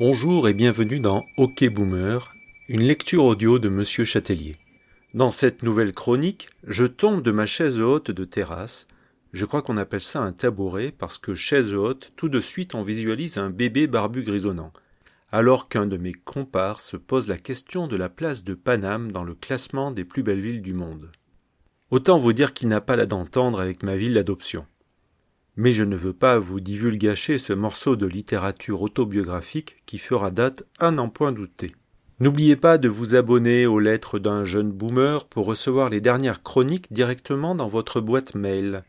Bonjour et bienvenue dans OK Boomer, une lecture audio de Monsieur Châtelier. Dans cette nouvelle chronique, je tombe de ma chaise haute de terrasse. Je crois qu'on appelle ça un tabouret parce que chaise haute, tout de suite on visualise un bébé barbu grisonnant. Alors qu'un de mes compars se pose la question de la place de Paname dans le classement des plus belles villes du monde. Autant vous dire qu'il n'a pas la d'entendre avec ma ville d'adoption mais je ne veux pas vous divulgacher ce morceau de littérature autobiographique qui fera date à n'en point douter. N'oubliez pas de vous abonner aux lettres d'un jeune boomer pour recevoir les dernières chroniques directement dans votre boîte mail.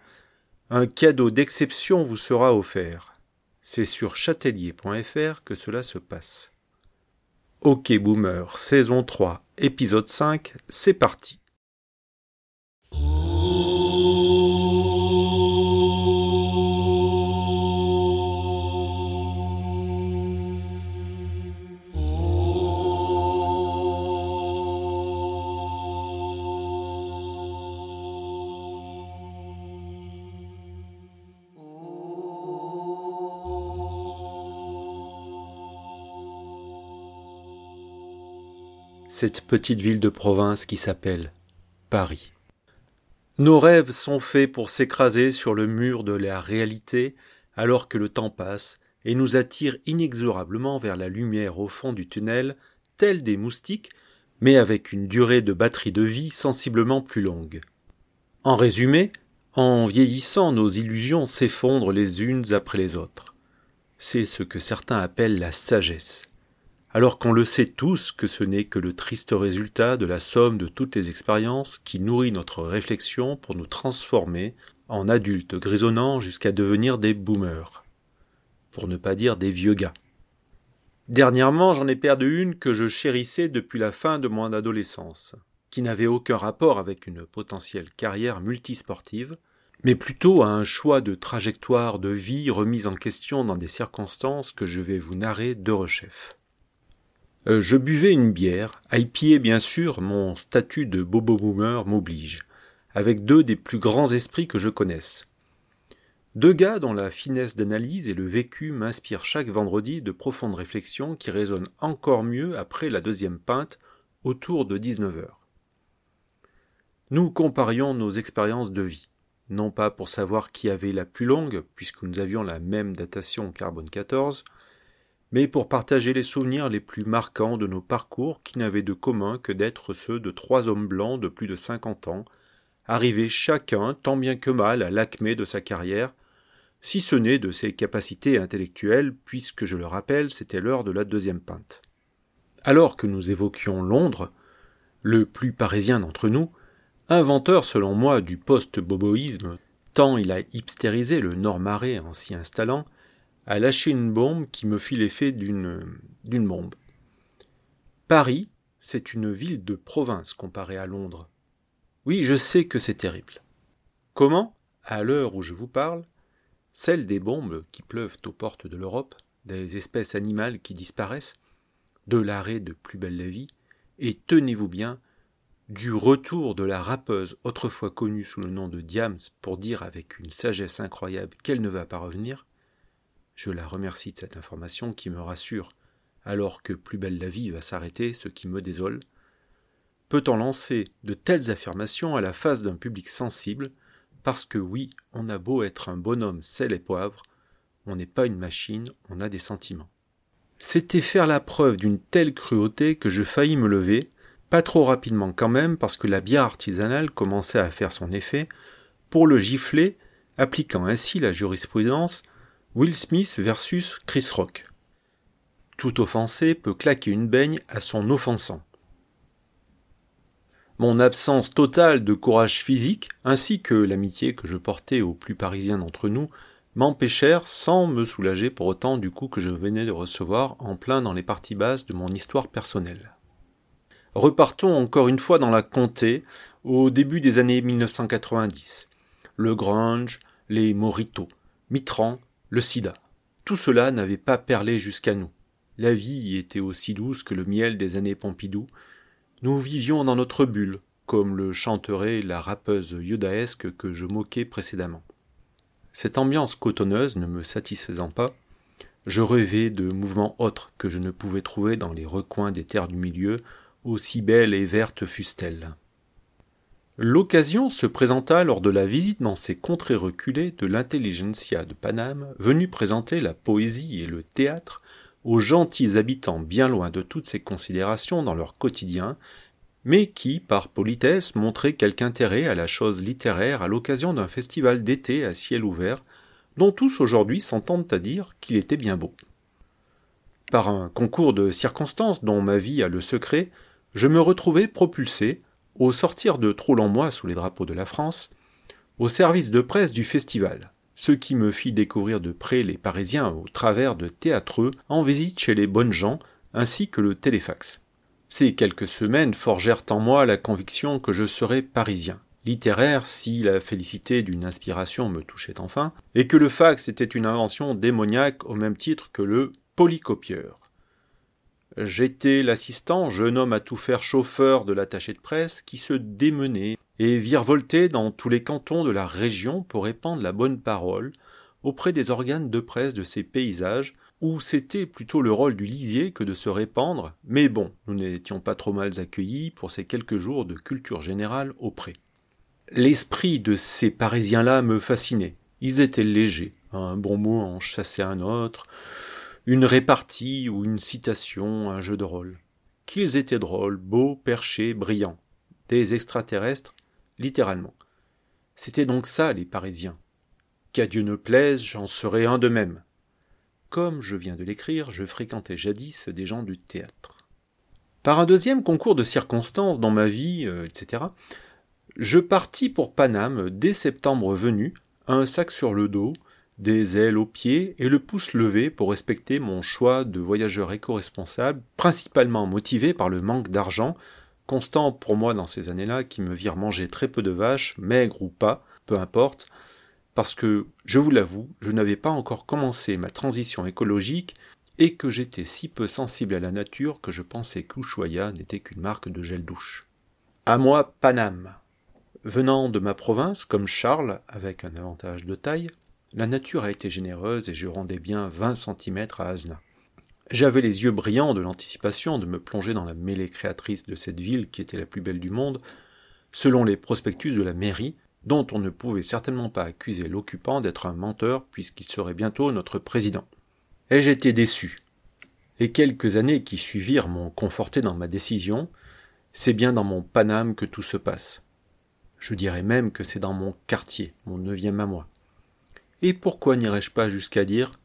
Un cadeau d'exception vous sera offert. C'est sur chatelier.fr que cela se passe. Ok Boomer, saison 3, épisode 5, c'est parti. Cette petite ville de province qui s'appelle Paris. Nos rêves sont faits pour s'écraser sur le mur de la réalité alors que le temps passe et nous attire inexorablement vers la lumière au fond du tunnel, tels des moustiques, mais avec une durée de batterie de vie sensiblement plus longue. En résumé, en vieillissant, nos illusions s'effondrent les unes après les autres. C'est ce que certains appellent la sagesse alors qu'on le sait tous que ce n'est que le triste résultat de la somme de toutes les expériences qui nourrit notre réflexion pour nous transformer en adultes grisonnants jusqu'à devenir des boomers. Pour ne pas dire des vieux gars. Dernièrement, j'en ai perdu une que je chérissais depuis la fin de mon adolescence, qui n'avait aucun rapport avec une potentielle carrière multisportive, mais plutôt à un choix de trajectoire de vie remise en question dans des circonstances que je vais vous narrer de rechef. Euh, je buvais une bière, à y bien sûr, mon statut de bobo boomer m'oblige, avec deux des plus grands esprits que je connaisse. Deux gars dont la finesse d'analyse et le vécu m'inspirent chaque vendredi de profondes réflexions qui résonnent encore mieux après la deuxième pinte, autour de 19 heures. Nous comparions nos expériences de vie, non pas pour savoir qui avait la plus longue, puisque nous avions la même datation carbone 14, mais pour partager les souvenirs les plus marquants de nos parcours qui n'avaient de commun que d'être ceux de trois hommes blancs de plus de cinquante ans, arrivés chacun tant bien que mal à l'acmé de sa carrière, si ce n'est de ses capacités intellectuelles, puisque je le rappelle, c'était l'heure de la deuxième pinte. Alors que nous évoquions Londres, le plus parisien d'entre nous, inventeur selon moi du post-boboïsme, tant il a hipstérisé le Nord-Marais en s'y installant, a lâché une bombe qui me fit l'effet d'une, d'une bombe. Paris, c'est une ville de province comparée à Londres. Oui, je sais que c'est terrible. Comment, à l'heure où je vous parle, celle des bombes qui pleuvent aux portes de l'Europe, des espèces animales qui disparaissent, de l'arrêt de Plus belle la vie, et tenez-vous bien, du retour de la rappeuse autrefois connue sous le nom de Diams pour dire avec une sagesse incroyable qu'elle ne va pas revenir, je la remercie de cette information qui me rassure, alors que plus belle la vie va s'arrêter, ce qui me désole. Peut-on lancer de telles affirmations à la face d'un public sensible, parce que oui, on a beau être un bonhomme sel et poivre, on n'est pas une machine, on a des sentiments. C'était faire la preuve d'une telle cruauté que je faillis me lever, pas trop rapidement quand même, parce que la bière artisanale commençait à faire son effet, pour le gifler, appliquant ainsi la jurisprudence Will Smith versus Chris Rock. Tout offensé peut claquer une baigne à son offensant. Mon absence totale de courage physique, ainsi que l'amitié que je portais aux plus parisiens d'entre nous, m'empêchèrent sans me soulager pour autant du coup que je venais de recevoir en plein dans les parties basses de mon histoire personnelle. Repartons encore une fois dans la comté, au début des années 1990. Le grunge, les moritos, Mitran, le sida. Tout cela n'avait pas perlé jusqu'à nous. La vie y était aussi douce que le miel des années Pompidou. Nous vivions dans notre bulle, comme le chanterait la rappeuse yodaesque que je moquais précédemment. Cette ambiance cotonneuse ne me satisfaisant pas, Je rêvais de mouvements autres que je ne pouvais trouver dans les recoins des terres du milieu, aussi belles et vertes fussent-elles. L'occasion se présenta lors de la visite dans ces contrées reculées de l'intelligentsia de Paname, venue présenter la poésie et le théâtre aux gentils habitants bien loin de toutes ces considérations dans leur quotidien, mais qui, par politesse, montraient quelque intérêt à la chose littéraire à l'occasion d'un festival d'été à ciel ouvert, dont tous aujourd'hui s'entendent à dire qu'il était bien beau. Par un concours de circonstances dont ma vie a le secret, je me retrouvai propulsé, au sortir de Trollanmois sous les drapeaux de la France, au service de presse du festival, ce qui me fit découvrir de près les Parisiens au travers de théâtreux en visite chez les bonnes gens, ainsi que le téléfax. Ces quelques semaines forgèrent en moi la conviction que je serais parisien, littéraire si la félicité d'une inspiration me touchait enfin, et que le fax était une invention démoniaque au même titre que le polycopieur. J'étais l'assistant, jeune homme à tout faire chauffeur de l'attaché de presse, qui se démenait et virevoltait dans tous les cantons de la région pour répandre la bonne parole auprès des organes de presse de ces paysages, où c'était plutôt le rôle du lisier que de se répandre, mais bon, nous n'étions pas trop mal accueillis pour ces quelques jours de culture générale auprès. L'esprit de ces Parisiens-là me fascinait. Ils étaient légers, un bon mot en chassait un autre, une répartie ou une citation, un jeu de rôle. Qu'ils étaient drôles, beaux, perchés, brillants. Des extraterrestres, littéralement. C'était donc ça, les Parisiens. Qu'à Dieu ne plaise, j'en serais un de même. Comme je viens de l'écrire, je fréquentais jadis des gens du théâtre. Par un deuxième concours de circonstances dans ma vie, euh, etc., je partis pour Paname dès septembre venu, un sac sur le dos, des ailes aux pieds et le pouce levé pour respecter mon choix de voyageur éco-responsable, principalement motivé par le manque d'argent, constant pour moi dans ces années-là, qui me virent manger très peu de vaches, maigres ou pas, peu importe, parce que, je vous l'avoue, je n'avais pas encore commencé ma transition écologique et que j'étais si peu sensible à la nature que je pensais qu'Ushuaïa n'était qu'une marque de gel douche. À moi, Paname. Venant de ma province, comme Charles, avec un avantage de taille, la nature a été généreuse et je rendais bien vingt centimètres à Asna. J'avais les yeux brillants de l'anticipation de me plonger dans la mêlée créatrice de cette ville qui était la plus belle du monde, selon les prospectus de la mairie, dont on ne pouvait certainement pas accuser l'occupant d'être un menteur puisqu'il serait bientôt notre président. Et j'étais déçu. Les quelques années qui suivirent m'ont conforté dans ma décision, c'est bien dans mon Paname que tout se passe. Je dirais même que c'est dans mon quartier, mon neuvième à moi. Et pourquoi n'irais-je pas jusqu'à dire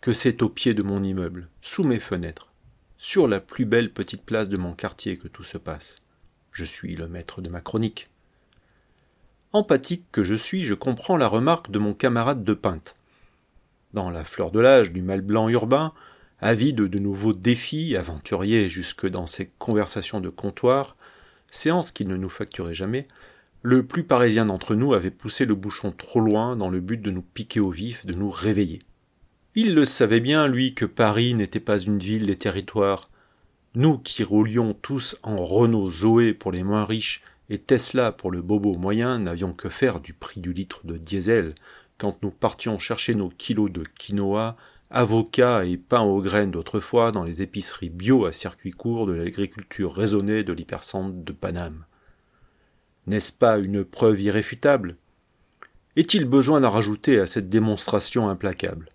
que c'est au pied de mon immeuble, sous mes fenêtres, sur la plus belle petite place de mon quartier que tout se passe? Je suis le maître de ma chronique. Empathique que je suis, je comprends la remarque de mon camarade de Pinte. Dans la fleur de l'âge du mal blanc urbain, avide de nouveaux défis, aventurier jusque dans ses conversations de comptoir, séances qu'il ne nous facturait jamais, le plus parisien d'entre nous avait poussé le bouchon trop loin dans le but de nous piquer au vif, de nous réveiller. Il le savait bien, lui, que Paris n'était pas une ville des territoires. Nous qui roulions tous en Renault Zoé pour les moins riches et Tesla pour le bobo moyen n'avions que faire du prix du litre de diesel quand nous partions chercher nos kilos de quinoa, avocats et pain aux graines d'autrefois dans les épiceries bio à circuit court de l'agriculture raisonnée de l'hypercentre de Paname. N'est-ce pas une preuve irréfutable? Est-il besoin d'en rajouter à cette démonstration implacable?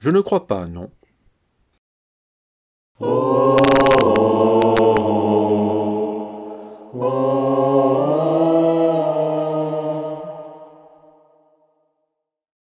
Je ne crois pas, non.